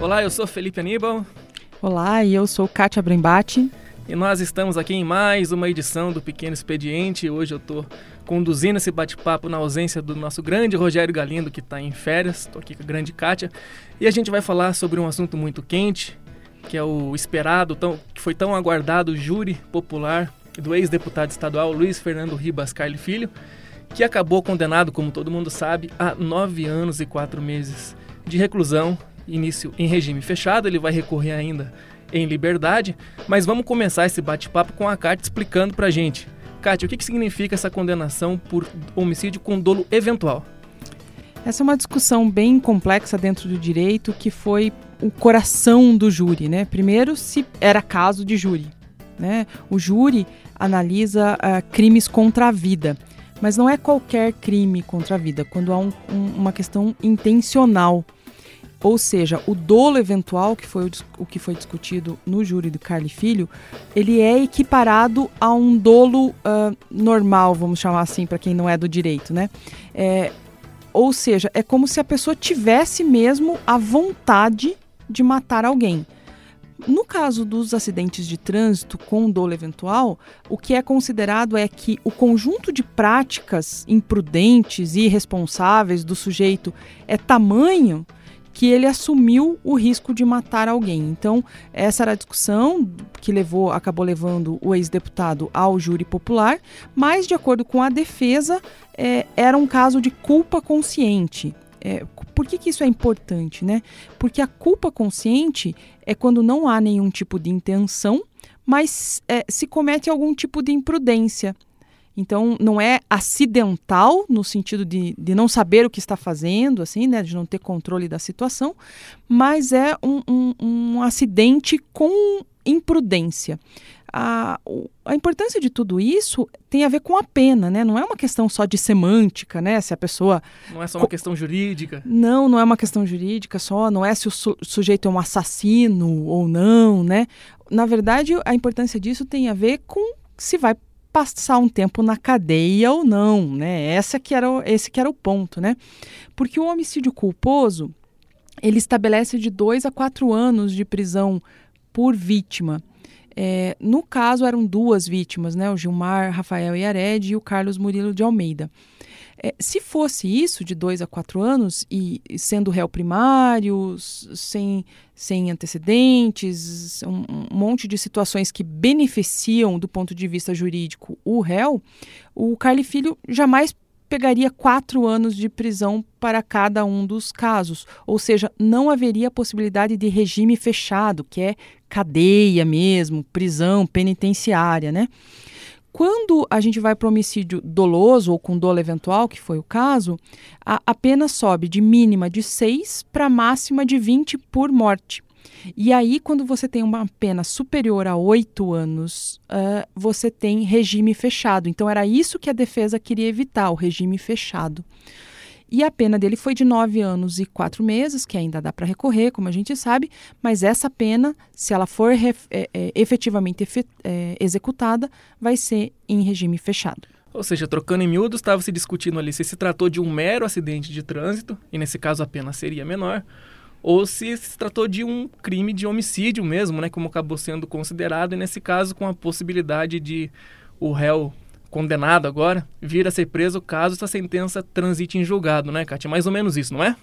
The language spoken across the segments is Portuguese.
Olá, eu sou Felipe Aníbal. Olá, e eu sou Kátia Brembati. E nós estamos aqui em mais uma edição do Pequeno Expediente. Hoje eu estou conduzindo esse bate-papo na ausência do nosso grande Rogério Galindo, que está em férias. Estou aqui com a grande Kátia. E a gente vai falar sobre um assunto muito quente, que é o esperado, tão, que foi tão aguardado júri popular do ex-deputado estadual Luiz Fernando Ribas Carli Filho, que acabou condenado, como todo mundo sabe, a nove anos e quatro meses de reclusão início em regime fechado, ele vai recorrer ainda em liberdade, mas vamos começar esse bate-papo com a Kátia explicando pra gente. Kátia, o que, que significa essa condenação por homicídio com dolo eventual? Essa é uma discussão bem complexa dentro do direito que foi o coração do júri, né? Primeiro, se era caso de júri, né? O júri analisa uh, crimes contra a vida, mas não é qualquer crime contra a vida, quando há um, um, uma questão intencional ou seja, o dolo eventual, que foi o, o, que foi discutido no júri do Carli Filho, ele é equiparado a um dolo uh, normal, vamos chamar assim, para quem não é do direito, né? É, ou seja, é como se a pessoa tivesse mesmo a vontade de matar alguém. No caso dos acidentes de trânsito com dolo eventual, o que é considerado é que o conjunto de práticas imprudentes e irresponsáveis do sujeito é tamanho que ele assumiu o risco de matar alguém. Então, essa era a discussão que levou, acabou levando o ex-deputado ao júri popular, mas, de acordo com a defesa, é, era um caso de culpa consciente. É, por que, que isso é importante? Né? Porque a culpa consciente é quando não há nenhum tipo de intenção, mas é, se comete algum tipo de imprudência. Então, não é acidental no sentido de, de não saber o que está fazendo, assim, né, de não ter controle da situação, mas é um, um, um acidente com imprudência. A, a, importância de tudo isso tem a ver com a pena, né? Não é uma questão só de semântica, né? Se a pessoa. Não é só uma questão jurídica. Não, não é uma questão jurídica só, não é se o su sujeito é um assassino ou não, né? Na verdade, a importância disso tem a ver com se vai passar um tempo na cadeia ou não, né? Essa que era, esse que era o ponto, né? Porque o homicídio culposo, ele estabelece de dois a quatro anos de prisão por vítima. É, no caso, eram duas vítimas, né? O Gilmar Rafael Iared e o Carlos Murilo de Almeida. É, se fosse isso, de dois a quatro anos, e sendo réu primário, sem, sem antecedentes, um, um, monte de situações que beneficiam, do ponto de vista jurídico, o réu, o Carli Filho jamais pegaria quatro anos de prisão para cada um dos casos. Ou seja, não haveria possibilidade de regime fechado, que é cadeia mesmo, prisão penitenciária, né? Quando a gente vai para homicídio doloso ou com dolo eventual, que foi o caso, a, a pena sobe de mínima de 6 para máxima de 20 por morte. E aí, quando você tem uma pena superior a oito anos, uh, você tem regime fechado. Então, era isso que a defesa queria evitar, o regime fechado. E a pena dele foi de nove anos e quatro meses, que ainda dá para recorrer, como a gente sabe, mas essa pena, se ela for é, é, efetivamente é, executada, vai ser em regime fechado. Ou seja, trocando em miúdos, estava se discutindo ali se se tratou de um mero acidente de trânsito, e nesse caso a pena seria menor, ou se se tratou de um crime de homicídio mesmo, né, como acabou sendo considerado, e nesse caso com a possibilidade de o réu condenado agora vir a ser preso caso essa sentença transite em julgado, né, Kátia? Mais ou menos isso, não é?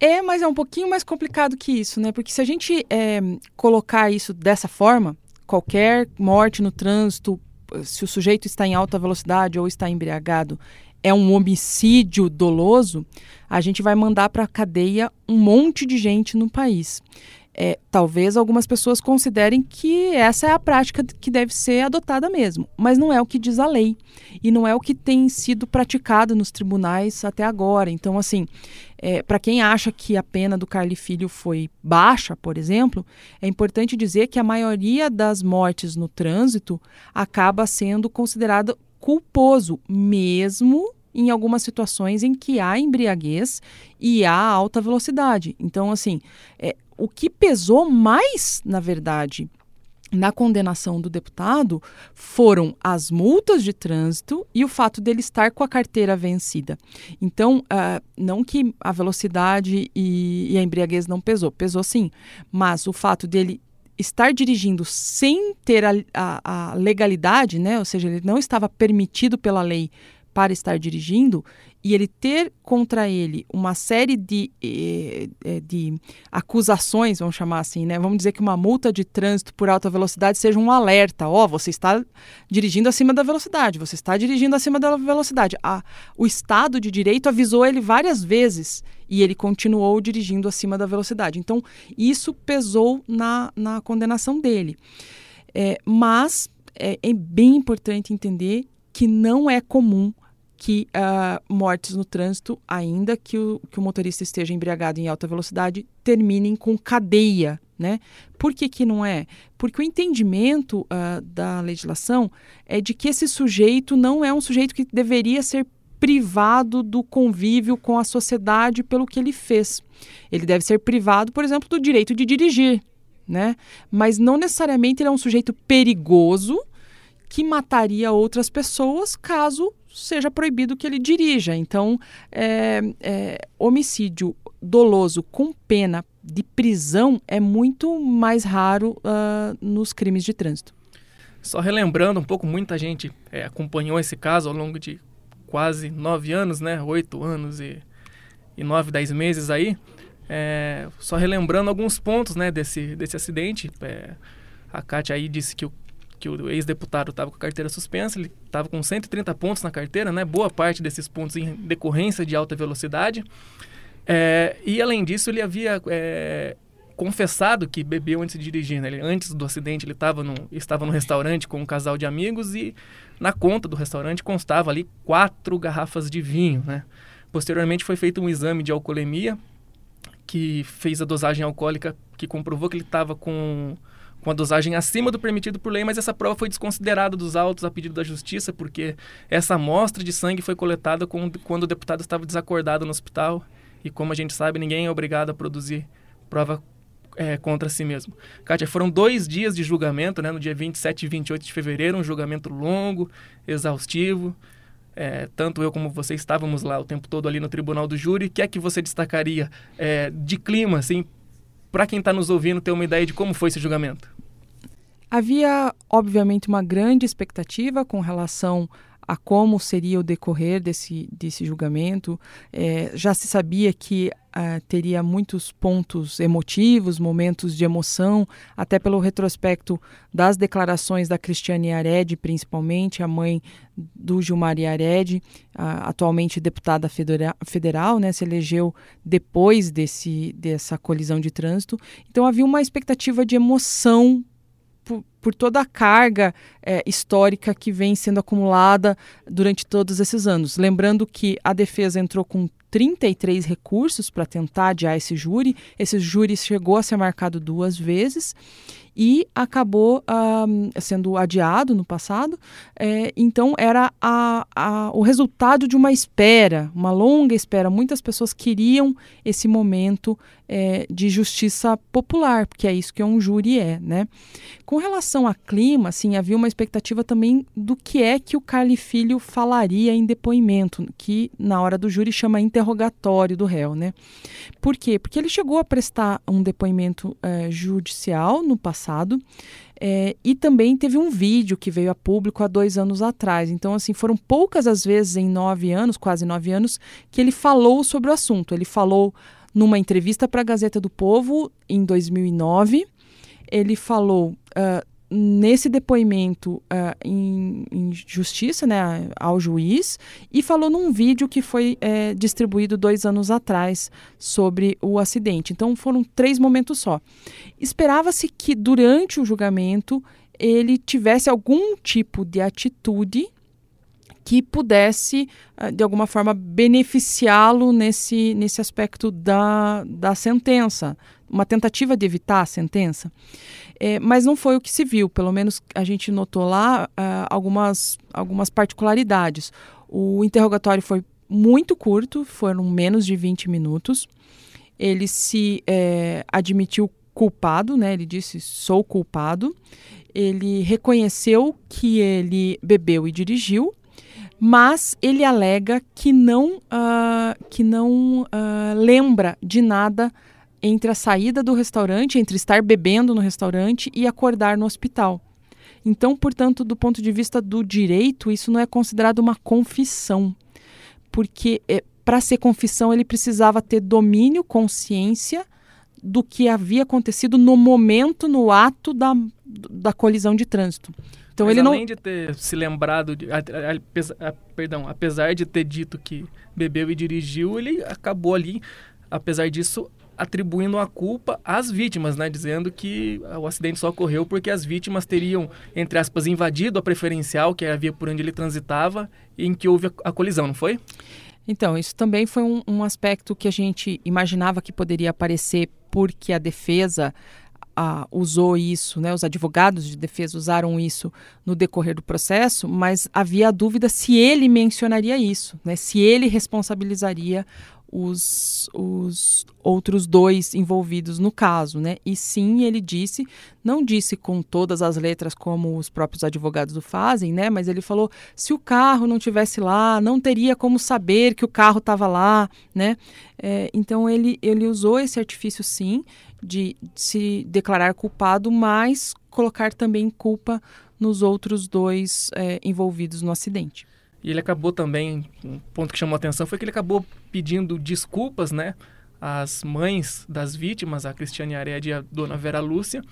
É, mas é um pouquinho mais complicado que isso, né? Porque se a gente é, colocar isso dessa forma, qualquer morte no trânsito, se o sujeito está em alta velocidade ou está embriagado, é um homicídio doloso, a gente vai mandar para a cadeia um monte de gente no país é, talvez algumas pessoas considerem que essa é a prática que deve ser adotada mesmo, mas não é o que diz a lei e não é o que tem sido praticado nos tribunais até agora. Então, assim, é, para quem acha que a pena do Carli Filho foi baixa, por exemplo, é importante dizer que a maioria das mortes no trânsito acaba sendo considerada culposo, mesmo em algumas situações em que há embriaguez e há alta velocidade. Então, assim, é, o que pesou mais, na verdade, na condenação do deputado foram as multas de trânsito e o fato dele estar com a carteira vencida. Então, uh, não que a velocidade e, e, a embriaguez não pesou, pesou sim, mas o fato dele estar dirigindo sem ter a, a, a legalidade, né, ou seja, ele não estava permitido pela lei para estar dirigindo, e ele ter contra ele uma série de, eh, eh, de acusações, vamos chamar assim, né? Vamos dizer que uma multa de trânsito por alta velocidade seja um alerta. Ó, oh, você está dirigindo acima da velocidade, você está dirigindo acima da velocidade. Ah, o Estado de Direito avisou ele várias vezes e ele continuou dirigindo acima da velocidade. Então, isso pesou na, na condenação dele. É, mas é, é bem importante entender que não é comum que uh, mortes no trânsito, ainda que o, que o motorista esteja embriagado em alta velocidade, terminem com cadeia. Né? Por que, que não é? Porque o entendimento uh, da legislação é de que esse sujeito não é um sujeito que deveria ser privado do convívio com a sociedade pelo que ele fez. Ele deve ser privado, por exemplo, do direito de dirigir, né? Mas não necessariamente ele é um sujeito perigoso que mataria outras pessoas caso seja proibido que ele dirija. Então, é, é, homicídio doloso com pena de prisão é muito mais raro uh, nos crimes de trânsito. Só relembrando um pouco, muita gente é, acompanhou esse caso ao longo de quase nove anos, né? Oito anos e, e nove, dez meses aí. É, só relembrando alguns pontos né, desse, desse acidente. É, a Kátia aí disse que o que o ex-deputado estava com a carteira suspensa, ele estava com 130 pontos na carteira, né? Boa parte desses pontos em decorrência de alta velocidade. É, e além disso, ele havia é, confessado que bebeu antes de dirigir. Né? Ele, antes do acidente, ele tava no, estava no restaurante com um casal de amigos e na conta do restaurante constava ali quatro garrafas de vinho. Né? Posteriormente, foi feito um exame de alcoolemia que fez a dosagem alcoólica que comprovou que ele estava com com a dosagem acima do permitido por lei, mas essa prova foi desconsiderada dos autos a pedido da justiça, porque essa amostra de sangue foi coletada quando o deputado estava desacordado no hospital. E como a gente sabe, ninguém é obrigado a produzir prova é, contra si mesmo. Kátia, foram dois dias de julgamento, né, no dia 27 e 28 de fevereiro, um julgamento longo, exaustivo. É, tanto eu como você estávamos lá o tempo todo ali no tribunal do júri. O que é que você destacaria é, de clima, assim, para quem está nos ouvindo ter uma ideia de como foi esse julgamento? Havia, obviamente, uma grande expectativa com relação a como seria o decorrer desse, desse julgamento. É, já se sabia que uh, teria muitos pontos emotivos, momentos de emoção, até pelo retrospecto das declarações da Cristiane Yared, principalmente, a mãe do Gilmar Yared, atualmente deputada federa federal, né, se elegeu depois desse, dessa colisão de trânsito. Então havia uma expectativa de emoção por, toda a carga é, histórica que vem sendo acumulada durante todos esses anos. Lembrando que a defesa entrou com 33 recursos para tentar adiar esse júri. Esse júri chegou a ser marcado duas vezes e acabou sendo adiado no passado. É, então, era a, a, o resultado de uma espera, uma longa espera. Muitas pessoas queriam esse momento é, de justiça popular, porque é isso que um júri é. Né? Com relação a clima, assim, havia uma expectativa também do que é que o Carli Filho falaria em depoimento, que na hora do júri chama interrogatório do réu. Né? Por quê? Porque ele chegou a prestar um depoimento é, judicial no passado. É, e também teve um vídeo que veio a público há dois anos atrás. Então, assim, foram poucas as vezes em nove anos, quase nove anos, que ele falou sobre o assunto. Ele falou numa entrevista para a Gazeta do Povo em 2009. Ele falou uh, nesse depoimento uh, em, em, justiça né, ao juiz e falou num vídeo que foi é, distribuído dois anos atrás sobre o acidente. Então foram três momentos só. Esperava-se que durante o julgamento ele tivesse algum tipo de atitude que pudesse, ah, de alguma forma, beneficiá-lo nesse, nesse aspecto da, da sentença, uma tentativa de evitar a sentença. É, mas não foi o que se viu, pelo menos a gente notou lá uh, algumas, algumas particularidades. O interrogatório foi muito curto, foram menos de 20 minutos. Ele se é, admitiu culpado, né? Ele disse sou culpado. Ele reconheceu que ele bebeu e dirigiu, mas ele alega que não, uh, que não uh, lembra de nada entre a saída do restaurante, entre estar bebendo no restaurante e acordar no hospital. Então, portanto, do ponto de vista do direito, isso não é considerado uma confissão, porque é, para ser confissão ele precisava ter domínio, consciência do que havia acontecido no momento, no ato da, da colisão de trânsito. Então Mas ele além não... de ter se lembrado, de, a, a, a, perdão, apesar de ter dito que bebeu e dirigiu, ele acabou ali, apesar disso, atribuindo a culpa às vítimas, né? Dizendo que o acidente só ocorreu porque as vítimas teriam, entre aspas, invadido a preferencial, que havia por onde ele transitava, em que houve a, a colisão, não foi? Então, isso também foi um, um aspecto que a gente imaginava que poderia aparecer porque a defesa usou isso, né, os advogados de defesa usaram isso no decorrer do processo, mas havia a dúvida se ele mencionaria isso, né, se ele responsabilizaria os, os outros dois envolvidos no caso, né? E sim, ele disse, não disse com todas as letras como os próprios advogados o fazem, né? Mas ele falou, se o carro não tivesse lá, não teria como saber que o carro estava lá, né? É, então ele, ele usou esse artifício sim de, se declarar culpado, mas colocar também culpa nos outros dois é, envolvidos no acidente. E ele acabou também, um ponto que chamou atenção foi que ele acabou pedindo desculpas, né? Às mães das vítimas, a Cristiane Ared e a dona Vera Lúcia.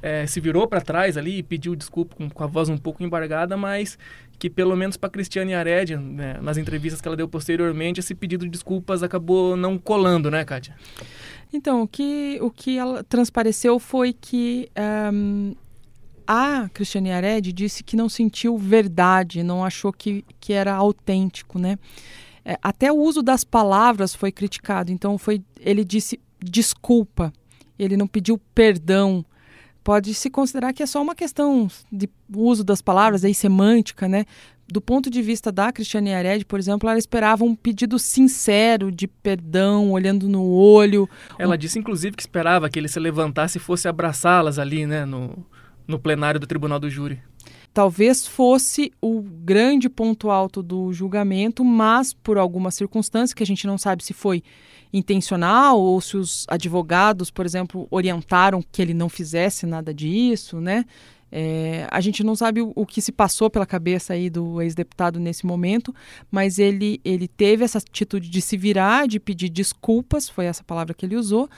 É, se virou para trás ali e pediu desculpa com, com, a voz um pouco embargada, mas que pelo menos para Cristiane Ared, né, nas entrevistas que ela deu posteriormente, esse pedido de desculpas acabou não colando, né, Kátia? Então, o que, o que ela transpareceu foi que um, a Cristiane Ared disse que não sentiu verdade, não achou que, que era autêntico, né? É, até o uso das palavras foi criticado. Então foi, ele disse desculpa, ele não pediu perdão. Pode se considerar que é só uma questão de uso das palavras, aí semântica, né? Do ponto de vista da Cristiane Ared, por exemplo, ela esperava um pedido sincero de perdão, olhando no olho. Ela um... disse, inclusive, que esperava que ele se levantasse e fosse abraçá-las ali, né? No, no plenário do Tribunal do Júri. Talvez fosse o grande ponto alto do julgamento, mas por alguma circunstância que a gente não sabe se foi intencional ou se os advogados, por exemplo, orientaram que ele não fizesse nada disso, né? É, a gente não sabe o, o, que se passou pela cabeça aí do ex-deputado nesse momento, mas ele, ele teve essa atitude de se virar, de pedir desculpas, foi essa palavra que ele usou,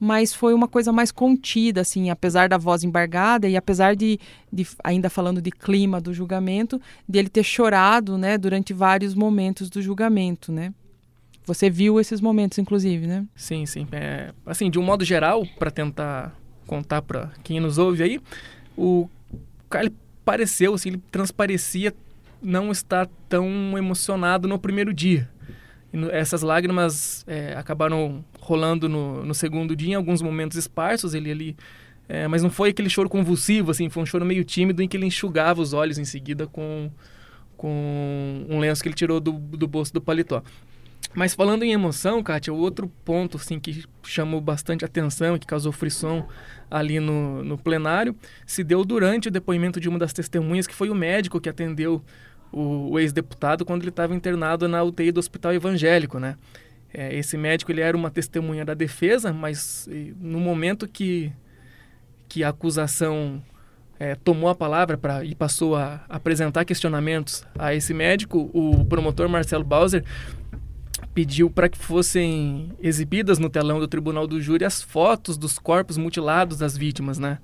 mas foi uma coisa mais contida, assim, apesar da voz embargada e apesar de, de ainda falando de clima do julgamento, de ele ter chorado, né, durante vários momentos do julgamento, né? Você viu esses momentos, inclusive, né? Sim, sim. É, assim, de um modo geral, para tentar contar para quem nos ouve aí, o cara pareceu, assim, ele transparecia não estar tão emocionado no primeiro dia. Essas lágrimas é, acabaram rolando no, no, segundo dia, em alguns momentos esparsos, ele ali... É, mas não foi aquele choro convulsivo, assim, foi um choro meio tímido em que ele enxugava os olhos em seguida com, com um lenço que ele tirou do, do bolso do paletó. Mas falando em emoção, Kátia, o outro ponto assim, que chamou bastante atenção que causou frição ali no, no plenário se deu durante o depoimento de uma das testemunhas, que foi o médico que atendeu o, o ex-deputado quando ele estava internado na UTI do Hospital Evangélico, né? É, esse médico ele era uma testemunha da defesa, mas no momento que, que a acusação é, tomou a palavra pra, e passou a apresentar questionamentos a esse médico, o promotor Marcelo Bauser pediu para que fossem exibidas no telão do tribunal do júri as fotos dos corpos mutilados das vítimas, né?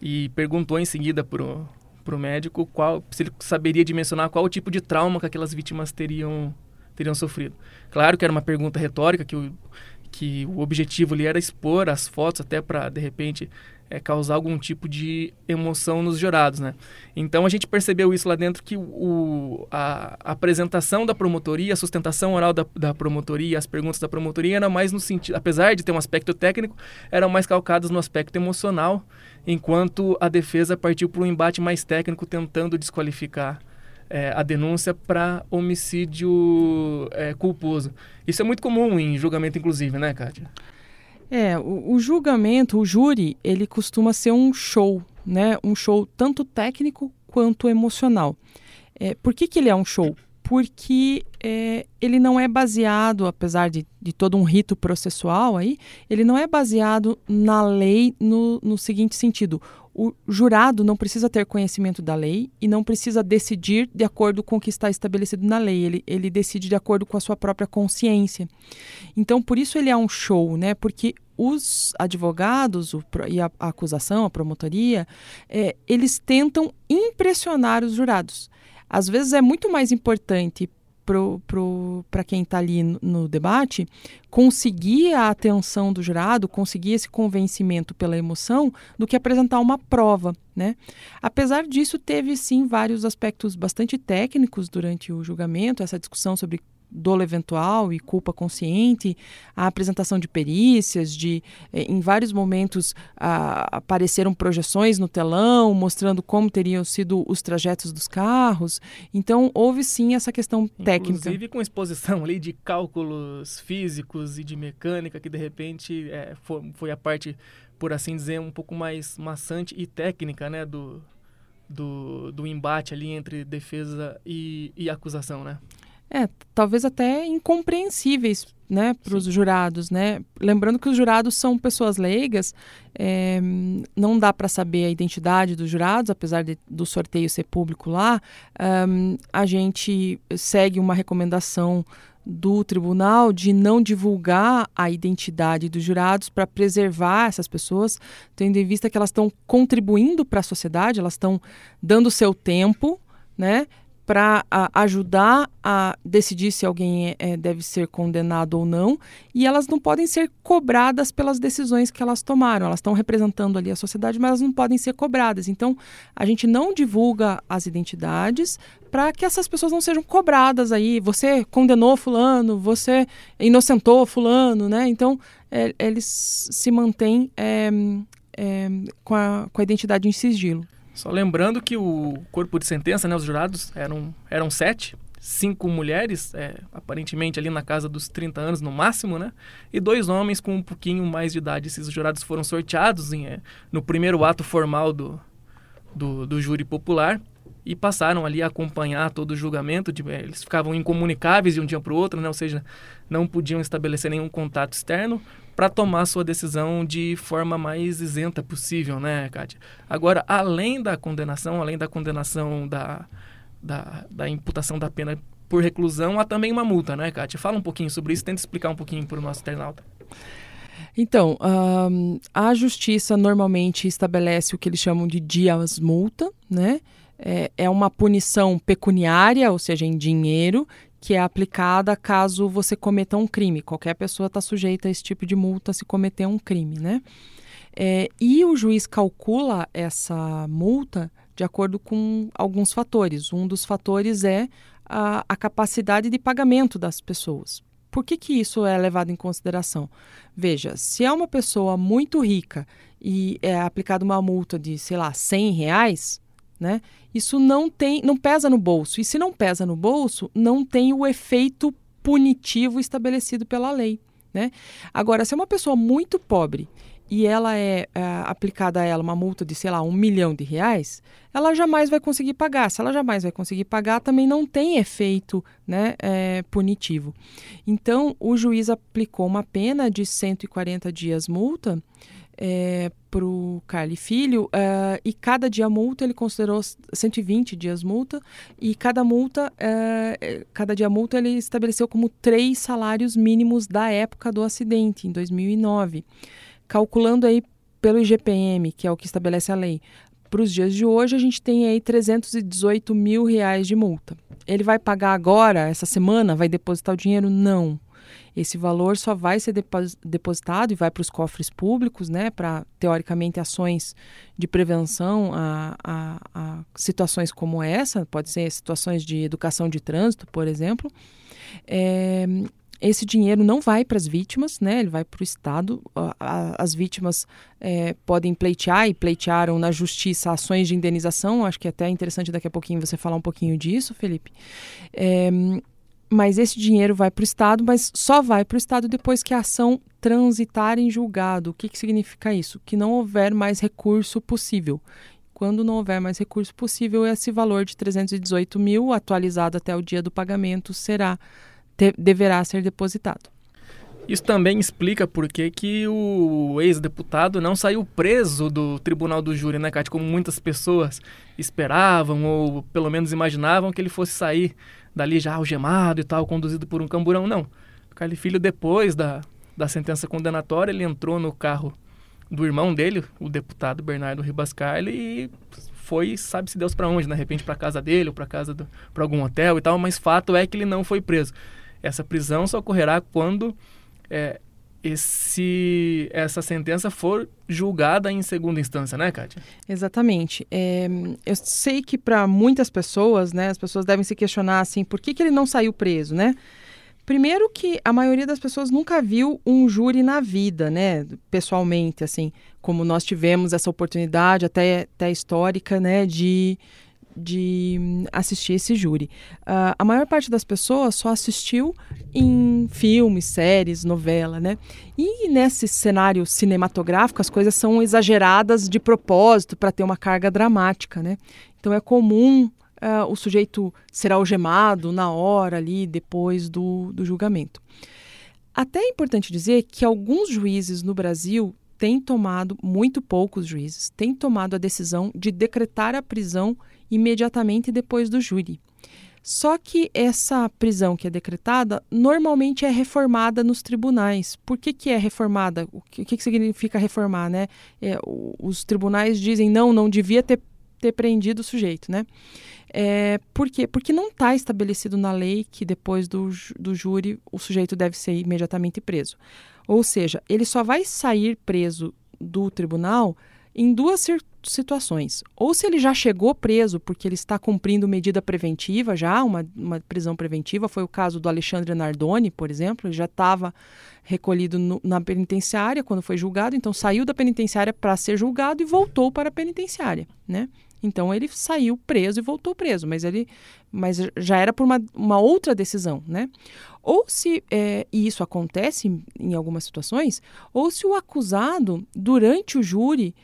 E perguntou em seguida pro pro médico qual se ele saberia dimensionar qual o tipo de trauma que aquelas vítimas teriam teriam sofrido. Claro que era uma pergunta retórica que o que o objetivo ali era expor as fotos até para de repente é, causar algum tipo de emoção nos jurados, né? Então a gente percebeu isso lá dentro que o, a, a apresentação da promotoria, a sustentação oral da, da promotoria, as perguntas da promotoria eram mais no sentido, apesar de ter um aspecto técnico, eram mais calcadas no aspecto emocional, enquanto a defesa partiu para um embate mais técnico tentando desqualificar é, a denúncia para homicídio é, culposo. Isso é muito comum em julgamento, inclusive, né, Kátia? É, o, o, julgamento, o júri, ele costuma ser um show, né? Um show tanto técnico quanto emocional. É, por que, que ele é um show? Porque é, ele não é baseado, apesar de, de todo um rito processual aí, ele não é baseado na lei no, no seguinte sentido o jurado não precisa ter conhecimento da lei e não precisa decidir de acordo com o que está estabelecido na lei. Ele, ele decide de acordo com a sua própria consciência. Então, por isso ele é um show, né? Porque os advogados o, e a, a, acusação, a promotoria, é, eles tentam impressionar os jurados. Às vezes é muito mais importante para quem está ali no, no, debate conseguir a atenção do jurado, conseguir esse convencimento pela emoção, do que apresentar uma prova. Né? Apesar disso, teve sim vários aspectos bastante técnicos durante o julgamento, essa discussão sobre dolo eventual e culpa consciente, a apresentação de perícias, de eh, em vários momentos a, apareceram projeções no telão mostrando como teriam sido os trajetos dos carros. Então houve sim essa questão técnica. Inclusive com exposição ali de cálculos físicos e de mecânica que de repente é, foi, foi a parte, por assim dizer, um pouco mais maçante e técnica, né, do, do, do embate ali entre defesa e, e acusação, né? É, talvez até incompreensíveis né, para os jurados. Né? Lembrando que os jurados são pessoas leigas, é, não dá para saber a identidade dos jurados, apesar de, do sorteio ser público lá. Um, a gente segue uma recomendação do tribunal de não divulgar a identidade dos jurados para preservar essas pessoas, tendo em vista que elas estão contribuindo para a sociedade, elas estão dando seu tempo, né? Para ajudar a decidir se alguém é, é, deve ser condenado ou não, e elas não podem ser cobradas pelas decisões que elas tomaram. Elas estão representando ali a sociedade, mas elas não podem ser cobradas. Então, a gente não divulga as identidades para que essas pessoas não sejam cobradas aí. Você condenou fulano, você inocentou fulano, né? Então, é, eles se mantêm é, é, com, a, com a identidade em sigilo. Só lembrando que o corpo de sentença, né, os jurados eram, eram sete, cinco mulheres, é, aparentemente ali na casa dos 30 anos no máximo, né? E dois homens com um pouquinho mais de idade. Esses jurados foram sorteados em, é, no primeiro ato formal do, do, do, júri popular e passaram ali a acompanhar todo o julgamento. De, é, eles ficavam incomunicáveis de um dia para o outro, né? Ou seja, não podiam estabelecer nenhum contato externo para tomar sua decisão de forma mais isenta possível, né, Kátia? Agora, além da condenação, além da condenação da, da, da imputação da pena por reclusão, há também uma multa, né, Kátia? Fala um pouquinho sobre isso, tenta explicar um pouquinho para o nosso internauta. Então, um, a justiça normalmente estabelece o que eles chamam de dias multa, né? É, é uma punição pecuniária, ou seja, em dinheiro, que é aplicada caso você cometa um crime. Qualquer pessoa está sujeita a esse tipo de multa se cometer um crime, né? É, e o juiz calcula essa multa de acordo com alguns fatores. Um dos fatores é a, a capacidade de pagamento das pessoas. Por que, que isso é levado em consideração? Veja, se é uma pessoa muito rica e é aplicada uma multa de, sei lá, 100 reais, né? Isso não tem, não pesa no bolso. E se não pesa no bolso, não tem o efeito punitivo estabelecido pela lei, né? Agora, se é uma pessoa muito pobre e ela é, é, aplicada a ela uma multa de, sei lá, um milhão de reais, ela jamais vai conseguir pagar. Se ela jamais vai conseguir pagar, também não tem efeito né, é, punitivo. Então, o juiz aplicou uma pena de 140 dias multa é, para o Carly Filho, uh, e cada dia multa ele considerou 120 dias multa, e cada multa, uh, cada dia multa ele estabeleceu como três salários mínimos da época do acidente, em 2009. Calculando aí pelo IGPM, que é o que estabelece a lei, para os dias de hoje a gente tem aí 318 mil reais de multa. Ele vai pagar agora, essa semana, vai depositar o dinheiro? Não. Esse valor só vai ser depositado e vai para os cofres públicos, né, para, teoricamente, ações de prevenção a, a, a, situações como essa, pode ser situações de educação de trânsito, por exemplo. É, esse dinheiro não vai para as vítimas, né? Ele vai para o Estado. As vítimas é, podem pleitear e pleitearam na justiça ações de indenização. Acho que é até interessante daqui a pouquinho você falar um pouquinho disso, Felipe. É, mas esse dinheiro vai para o Estado, mas só vai para o Estado depois que a ação transitar em julgado. O que, que significa isso? Que não houver mais recurso possível. Quando não houver mais recurso possível, esse valor de 318 mil, atualizado até o dia do pagamento, será te, deverá ser depositado. Isso também explica por que, que o ex-deputado não saiu preso do tribunal do júri, né, Cátia? Como muitas pessoas esperavam ou pelo menos imaginavam que ele fosse sair dali já algemado e tal, conduzido por um camburão. Não. O Carli Filho, depois da, da sentença condenatória, ele entrou no carro do irmão dele, o deputado Bernardo Ribascarli, e foi, sabe-se Deus para onde, de repente para casa dele ou para casa para algum hotel e tal, mas fato é que ele não foi preso. Essa prisão só ocorrerá quando é, esse, essa sentença for julgada em segunda instância, né, Kátia? Exatamente. É, eu sei que para muitas pessoas, né, as pessoas devem se questionar assim, por que, que ele não saiu preso, né? Primeiro que a maioria das pessoas nunca viu um júri na vida, né? Pessoalmente, assim, como nós tivemos essa oportunidade até, até histórica, né? De, de assistir esse júri. Uh, a maior parte das pessoas só assistiu em filmes, séries, novela, né? E nesse cenário cinematográfico as coisas são exageradas de propósito para ter uma carga dramática, né? Então é comum uh, o sujeito ser algemado na hora ali depois do, do julgamento. Até é importante dizer que alguns juízes no Brasil têm tomado, muito poucos juízes, têm tomado a decisão de decretar a prisão imediatamente depois do júri. Só que essa prisão que é decretada normalmente é reformada nos tribunais. Por que, que é reformada? O que, que significa reformar? Né? É, os tribunais dizem não, não devia ter, ter prendido o sujeito. Né? É, por quê? Porque não está estabelecido na lei que depois do, do júri o sujeito deve ser imediatamente preso. Ou seja, ele só vai sair preso do tribunal em duas situações. Ou se ele já chegou preso porque ele está cumprindo medida preventiva, já uma, uma prisão preventiva, foi o caso do Alexandre Nardoni, por exemplo, ele já estava recolhido no, na penitenciária quando foi julgado, então saiu da penitenciária para ser julgado e voltou para a penitenciária, né? Então ele saiu preso e voltou preso, mas ele mas já era por uma, uma outra decisão, né? Ou se, é, e isso acontece em, em algumas situações, ou se o acusado, durante o júri,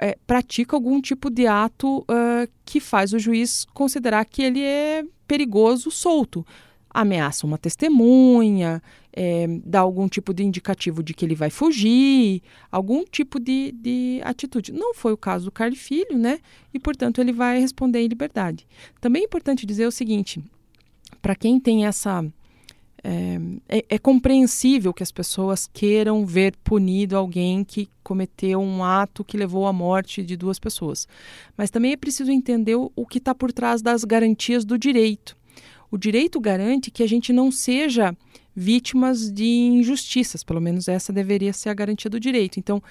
é, pratica algum tipo de ato uh, que faz o juiz considerar que ele é perigoso solto. Ameaça uma testemunha, é, dá algum tipo de indicativo de que ele vai fugir, algum tipo de, de atitude. Não foi o caso do Carlos Filho, né? E, portanto, ele vai responder em liberdade. Também é importante dizer o seguinte: para quem tem essa é, é, é, compreensível que as pessoas queiram ver punido alguém que cometeu um ato que levou à morte de duas pessoas. Mas também é preciso entender o, que está por trás das garantias do direito. O direito garante que a gente não seja vítimas de injustiças, pelo menos essa deveria ser a garantia do direito. Então,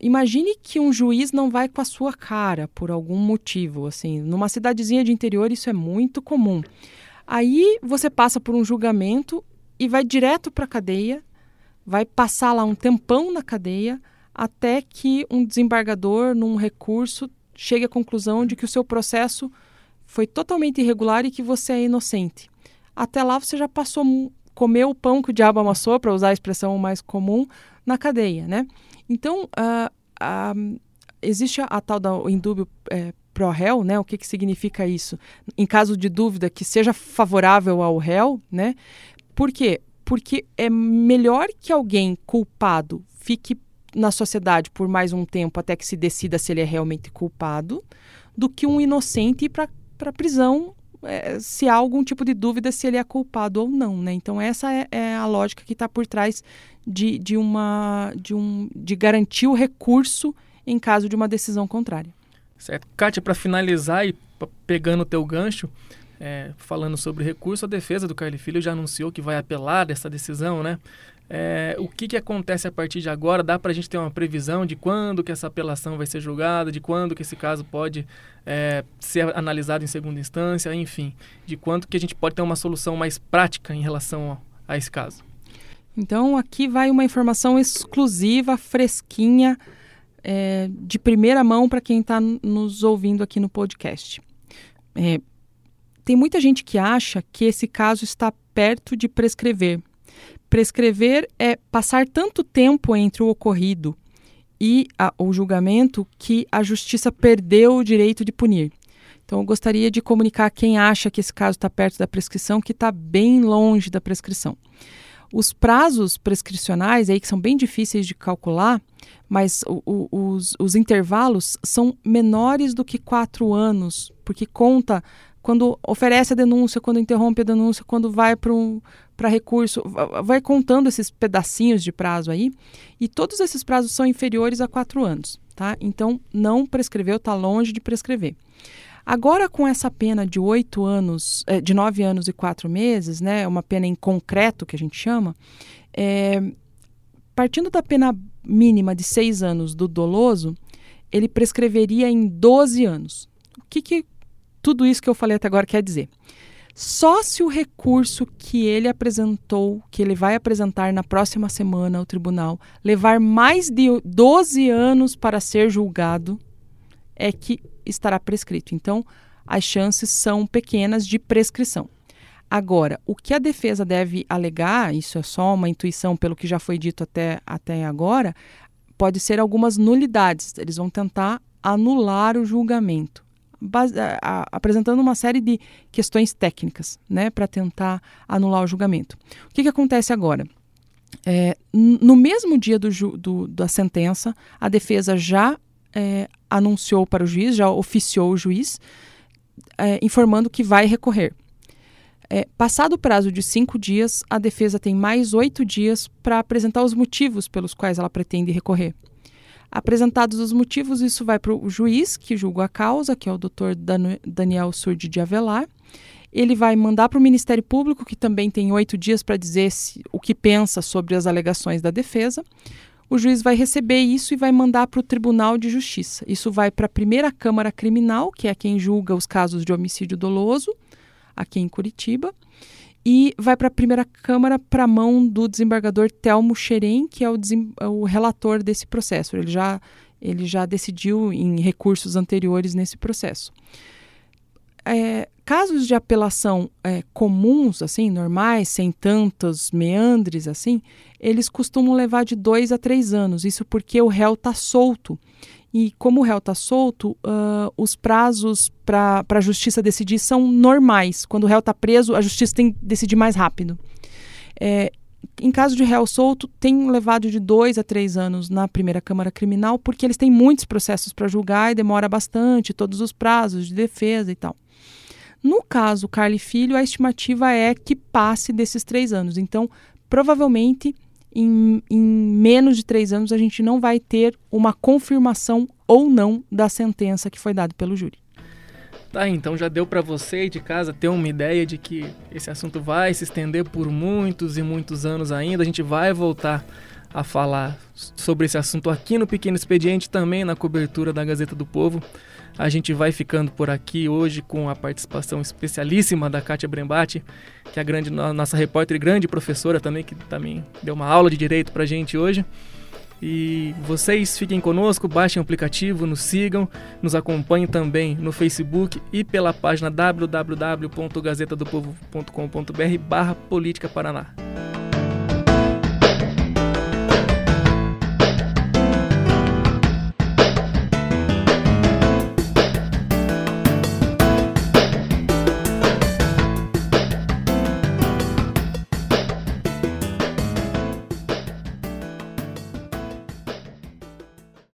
imagine que um juiz não vai com a sua cara por algum motivo, assim, numa cidadezinha de interior isso é muito comum. Aí você passa por um julgamento e vai direto para a cadeia, vai passar lá um tempão na cadeia até que um desembargador, num recurso, chegue à conclusão de que o seu processo foi totalmente irregular e que você é inocente. Até lá você já passou, comeu o pão que o diabo amassou, para usar a expressão mais comum, na cadeia, né? Então, uh, uh, existe a, a, tal da indúbio é, pro réu, né? O que, que significa isso? Em caso de dúvida, que seja favorável ao réu, né? Por quê? Porque é melhor que alguém culpado fique na sociedade por mais um tempo até que se decida se ele é realmente culpado, do que um inocente ir para a prisão é, se há algum tipo de dúvida se ele é culpado ou não, né? Então essa é, é a lógica que está por trás de, de uma de um de garantir o recurso em caso de uma decisão contrária. Certo, Kátia, para finalizar e pegando o teu gancho, é, falando sobre recurso, a defesa do Carly Filho já anunciou que vai apelar dessa decisão, né? É, o que, que acontece a partir de agora? Dá para a gente ter uma previsão de quando que essa apelação vai ser julgada, de quando que esse caso pode é, ser analisado em segunda instância, enfim, de quanto que a gente pode ter uma solução mais prática em relação a, a esse caso? Então, aqui vai uma informação exclusiva, fresquinha, é, de primeira mão para quem está nos ouvindo aqui no podcast. É, tem muita gente que acha que esse caso está perto de prescrever. Prescrever é passar tanto tempo entre o ocorrido e a, o julgamento que a justiça perdeu o direito de punir. Então, eu gostaria de comunicar a quem acha que esse caso está perto da prescrição que está bem longe da prescrição. Os prazos prescricionais, aí, que são bem difíceis de calcular, mas o, o, os, os intervalos são menores do que quatro anos, porque conta quando oferece a denúncia, quando interrompe a denúncia, quando vai para um, recurso, vai contando esses pedacinhos de prazo aí, e todos esses prazos são inferiores a quatro anos, tá? Então, não prescreveu, está longe de prescrever. Agora, com essa pena de oito anos, eh, de nove anos e quatro meses, né, uma pena em concreto que a gente chama, é, partindo da pena mínima de seis anos do doloso, ele prescreveria em 12 anos. O que, que tudo isso que eu falei até agora quer dizer? Só se o recurso que ele apresentou, que ele vai apresentar na próxima semana ao tribunal, levar mais de 12 anos para ser julgado, é que estará prescrito. Então, as chances são pequenas de prescrição. Agora, o que a defesa deve alegar, isso é só uma intuição pelo que já foi dito até, até agora, pode ser algumas nulidades. Eles vão tentar anular o julgamento, base, a, apresentando uma série de questões técnicas né, para tentar anular o julgamento. O que, que acontece agora? É, no mesmo dia do, do, da sentença, a defesa já é, anunciou para o juiz, já oficiou o juiz, é, informando que vai recorrer. É, passado o prazo de cinco dias, a defesa tem mais oito dias para apresentar os motivos pelos quais ela pretende recorrer. Apresentados os motivos, isso vai para o juiz que julga a causa, que é o doutor Daniel Surdi de Avelar. Ele vai mandar para o Ministério Público, que também tem oito dias para dizer se, o que pensa sobre as alegações da defesa o juiz vai receber isso e vai mandar para o Tribunal de Justiça. Isso vai para a primeira Câmara Criminal, que é quem julga os casos de homicídio doloso, aqui em Curitiba, e vai para a primeira Câmara para a mão do desembargador Telmo Xerém, que é o, o relator desse processo. Ele já, ele já decidiu em recursos anteriores nesse processo. É, casos de apelação é, comuns, assim, normais, sem tantos meandres, assim, eles costumam levar de dois a três anos. Isso porque o réu está solto. E como o réu está solto, uh, os prazos para a justiça decidir são normais. Quando o réu está preso, a justiça tem que decidir mais rápido. É, em caso de réu solto, tem levado de dois a três anos na primeira Câmara Criminal, porque eles têm muitos processos para julgar e demora bastante, todos os prazos de defesa e tal. No caso Carly Filho, a estimativa é que passe desses três anos. Então, provavelmente, em, em menos de três anos, a gente não vai ter uma confirmação ou não da sentença que foi dada pelo júri. Tá, então já deu para você de casa ter uma ideia de que esse assunto vai se estender por muitos e muitos anos ainda. A gente vai voltar a falar sobre esse assunto aqui no Pequeno Expediente, também na cobertura da Gazeta do Povo. A gente vai ficando por aqui hoje com a participação especialíssima da Kátia Brembati, que é a grande, nossa repórter e grande professora também, que também deu uma aula de direito pra gente hoje. E vocês fiquem conosco, baixem o aplicativo, nos sigam, nos acompanhem também no Facebook e pela página www.gazetadopovo.com.br barra Política Paraná.